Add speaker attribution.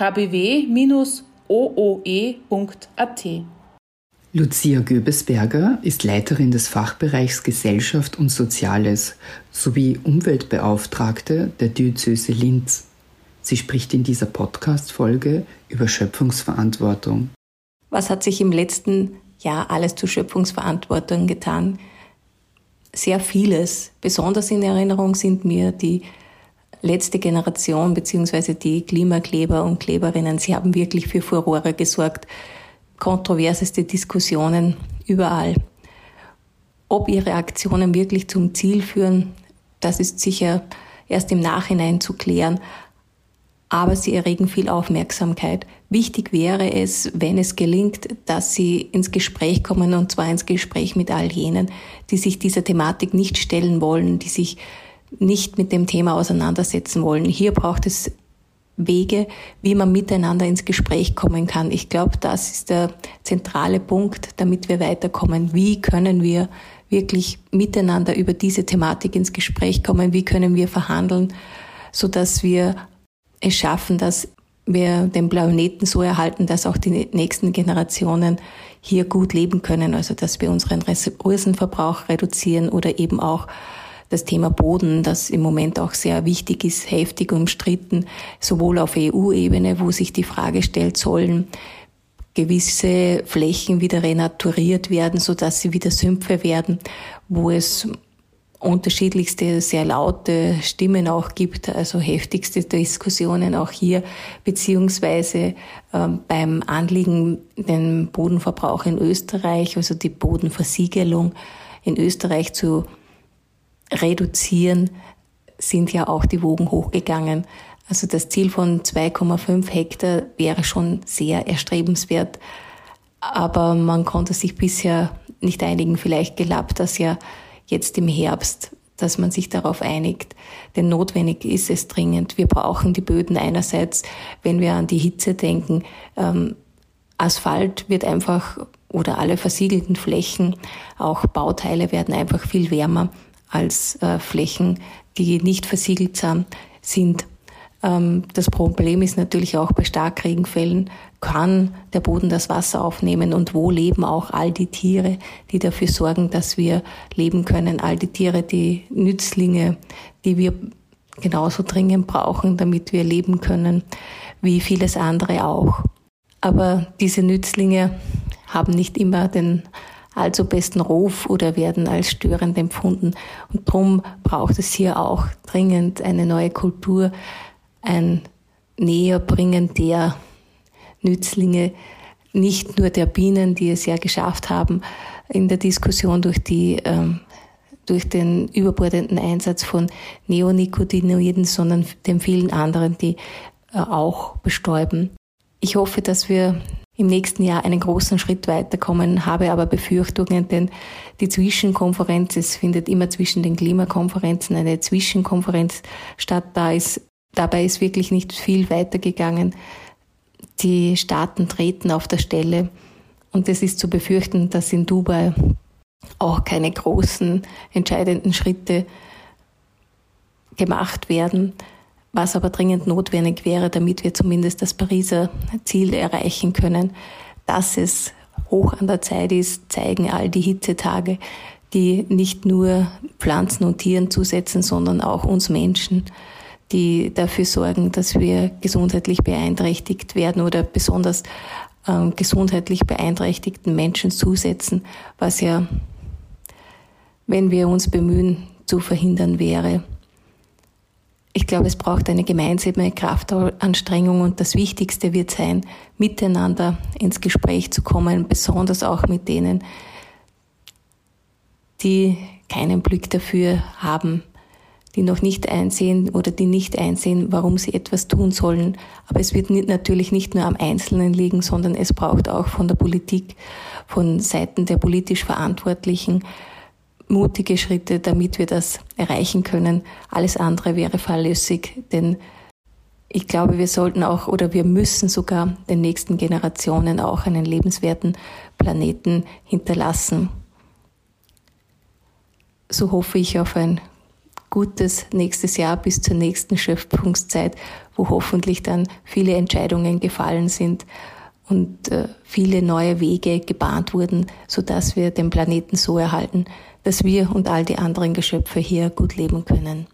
Speaker 1: kbw-ooe.at.
Speaker 2: Lucia Göbesberger ist Leiterin des Fachbereichs Gesellschaft und Soziales sowie Umweltbeauftragte der Diözese Linz. Sie spricht in dieser Podcast-Folge über Schöpfungsverantwortung.
Speaker 3: Was hat sich im letzten Jahr alles zur Schöpfungsverantwortung getan? Sehr vieles. Besonders in Erinnerung sind mir die letzte Generation beziehungsweise die Klimakleber und Kleberinnen, sie haben wirklich für Furore gesorgt. Kontroverseste Diskussionen überall. Ob ihre Aktionen wirklich zum Ziel führen, das ist sicher erst im Nachhinein zu klären. Aber sie erregen viel Aufmerksamkeit. Wichtig wäre es, wenn es gelingt, dass sie ins Gespräch kommen, und zwar ins Gespräch mit all jenen, die sich dieser Thematik nicht stellen wollen, die sich nicht mit dem Thema auseinandersetzen wollen. Hier braucht es Wege, wie man miteinander ins Gespräch kommen kann. Ich glaube, das ist der zentrale Punkt, damit wir weiterkommen. Wie können wir wirklich miteinander über diese Thematik ins Gespräch kommen? Wie können wir verhandeln, so dass wir es schaffen, dass wir den Planeten so erhalten, dass auch die nächsten Generationen hier gut leben können, also dass wir unseren Ressourcenverbrauch reduzieren oder eben auch das Thema Boden, das im Moment auch sehr wichtig ist, heftig umstritten, sowohl auf EU-Ebene, wo sich die Frage stellt, sollen gewisse Flächen wieder renaturiert werden, so dass sie wieder Sümpfe werden, wo es unterschiedlichste, sehr laute Stimmen auch gibt, also heftigste Diskussionen auch hier, beziehungsweise ähm, beim Anliegen, den Bodenverbrauch in Österreich, also die Bodenversiegelung in Österreich zu reduzieren, sind ja auch die Wogen hochgegangen. Also das Ziel von 2,5 Hektar wäre schon sehr erstrebenswert. Aber man konnte sich bisher nicht einigen. Vielleicht gelappt das ja jetzt im Herbst, dass man sich darauf einigt. Denn notwendig ist es dringend. Wir brauchen die Böden einerseits, wenn wir an die Hitze denken. Ähm, Asphalt wird einfach oder alle versiegelten Flächen, auch Bauteile werden einfach viel wärmer als äh, Flächen, die nicht versiegelt sind. Ähm, das Problem ist natürlich auch bei Starkregenfällen, kann der Boden das Wasser aufnehmen und wo leben auch all die Tiere, die dafür sorgen, dass wir leben können, all die Tiere, die Nützlinge, die wir genauso dringend brauchen, damit wir leben können, wie vieles andere auch. Aber diese Nützlinge haben nicht immer den allzu besten Ruf oder werden als störend empfunden. Und darum braucht es hier auch dringend eine neue Kultur, ein Näherbringen der Nützlinge, nicht nur der Bienen, die es ja geschafft haben, in der Diskussion durch die ähm, durch den überbordenden Einsatz von Neonicotinoiden, sondern den vielen anderen, die äh, auch bestäuben. Ich hoffe, dass wir im nächsten Jahr einen großen Schritt weiterkommen, habe aber Befürchtungen, denn die Zwischenkonferenz, es findet immer zwischen den Klimakonferenzen eine Zwischenkonferenz statt, da ist, dabei ist wirklich nicht viel weitergegangen. Die Staaten treten auf der Stelle und es ist zu befürchten, dass in Dubai auch keine großen entscheidenden Schritte gemacht werden was aber dringend notwendig wäre, damit wir zumindest das Pariser Ziel erreichen können, dass es hoch an der Zeit ist, zeigen all die Hitzetage, die nicht nur Pflanzen und Tieren zusetzen, sondern auch uns Menschen, die dafür sorgen, dass wir gesundheitlich beeinträchtigt werden oder besonders äh, gesundheitlich beeinträchtigten Menschen zusetzen, was ja, wenn wir uns bemühen, zu verhindern wäre. Ich glaube, es braucht eine gemeinsame Kraftanstrengung und das Wichtigste wird sein, miteinander ins Gespräch zu kommen, besonders auch mit denen, die keinen Blick dafür haben, die noch nicht einsehen oder die nicht einsehen, warum sie etwas tun sollen. Aber es wird natürlich nicht nur am Einzelnen liegen, sondern es braucht auch von der Politik, von Seiten der politisch Verantwortlichen mutige Schritte, damit wir das erreichen können. Alles andere wäre fahrlässig, denn ich glaube, wir sollten auch oder wir müssen sogar den nächsten Generationen auch einen lebenswerten Planeten hinterlassen. So hoffe ich auf ein gutes nächstes Jahr bis zur nächsten Schöpfungszeit, wo hoffentlich dann viele Entscheidungen gefallen sind und äh, viele neue Wege gebahnt wurden, sodass wir den Planeten so erhalten, dass wir und all die anderen Geschöpfe hier gut leben können.